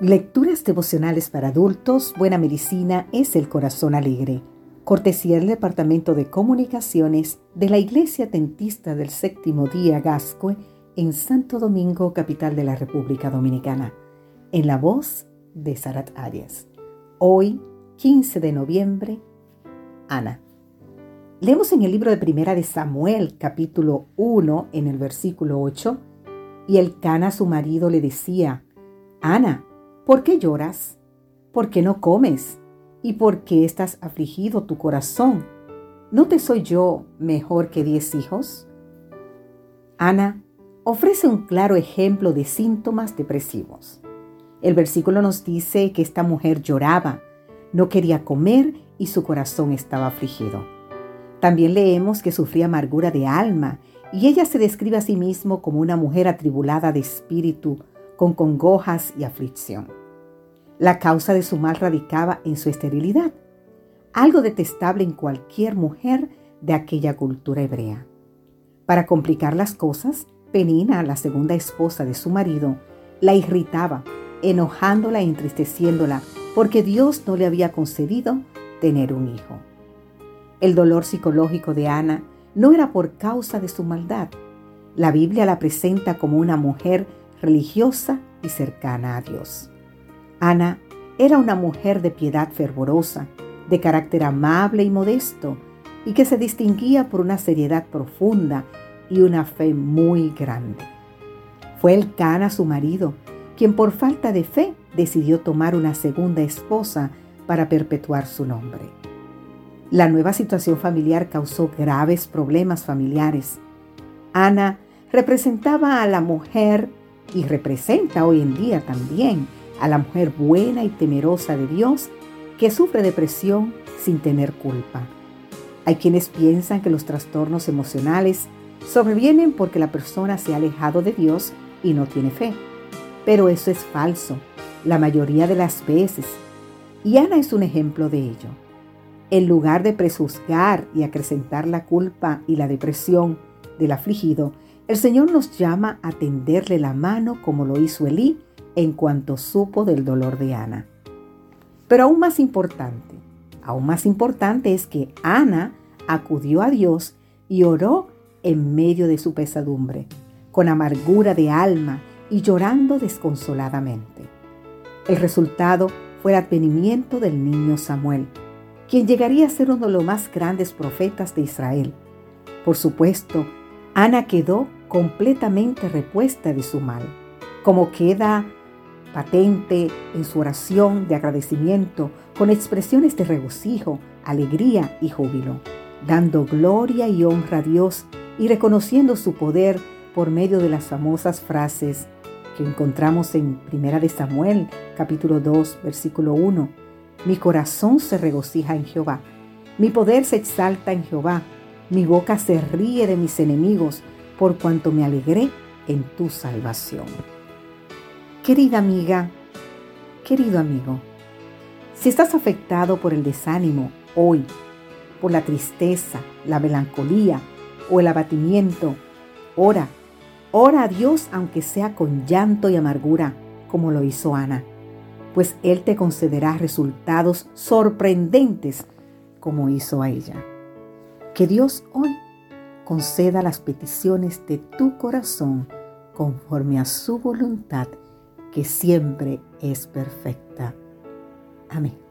Lecturas devocionales para adultos, Buena Medicina es el Corazón Alegre. Cortesía del Departamento de Comunicaciones de la Iglesia Tentista del Séptimo Día Gascue en Santo Domingo, capital de la República Dominicana. En la voz de Sarat Arias. Hoy, 15 de noviembre, Ana. Leemos en el libro de Primera de Samuel, capítulo 1, en el versículo 8, y el Cana su marido le decía, Ana, ¿Por qué lloras? ¿Por qué no comes? ¿Y por qué estás afligido tu corazón? ¿No te soy yo mejor que diez hijos? Ana ofrece un claro ejemplo de síntomas depresivos. El versículo nos dice que esta mujer lloraba, no quería comer y su corazón estaba afligido. También leemos que sufría amargura de alma y ella se describe a sí mismo como una mujer atribulada de espíritu, con congojas y aflicción. La causa de su mal radicaba en su esterilidad, algo detestable en cualquier mujer de aquella cultura hebrea. Para complicar las cosas, Penina, la segunda esposa de su marido, la irritaba, enojándola e entristeciéndola, porque Dios no le había concedido tener un hijo. El dolor psicológico de Ana no era por causa de su maldad. La Biblia la presenta como una mujer religiosa y cercana a Dios. Ana era una mujer de piedad fervorosa, de carácter amable y modesto, y que se distinguía por una seriedad profunda y una fe muy grande. Fue el Cana, su marido, quien por falta de fe decidió tomar una segunda esposa para perpetuar su nombre. La nueva situación familiar causó graves problemas familiares. Ana representaba a la mujer y representa hoy en día también a la mujer buena y temerosa de Dios que sufre depresión sin tener culpa. Hay quienes piensan que los trastornos emocionales sobrevienen porque la persona se ha alejado de Dios y no tiene fe. Pero eso es falso, la mayoría de las veces. Y Ana es un ejemplo de ello. En lugar de prejuzgar y acrecentar la culpa y la depresión del afligido, el Señor nos llama a tenderle la mano como lo hizo Elí en cuanto supo del dolor de Ana. Pero aún más importante, aún más importante es que Ana acudió a Dios y oró en medio de su pesadumbre, con amargura de alma y llorando desconsoladamente. El resultado fue el advenimiento del niño Samuel, quien llegaría a ser uno de los más grandes profetas de Israel. Por supuesto, Ana quedó completamente repuesta de su mal, como queda patente en su oración de agradecimiento con expresiones de regocijo, alegría y júbilo, dando gloria y honra a Dios y reconociendo su poder por medio de las famosas frases que encontramos en Primera de Samuel, capítulo 2, versículo 1. Mi corazón se regocija en Jehová, mi poder se exalta en Jehová, mi boca se ríe de mis enemigos, por cuanto me alegré en tu salvación. Querida amiga, querido amigo, si estás afectado por el desánimo hoy, por la tristeza, la melancolía o el abatimiento, ora, ora a Dios aunque sea con llanto y amargura, como lo hizo Ana, pues Él te concederá resultados sorprendentes como hizo a ella. Que Dios hoy conceda las peticiones de tu corazón conforme a su voluntad que siempre es perfecta. Amén.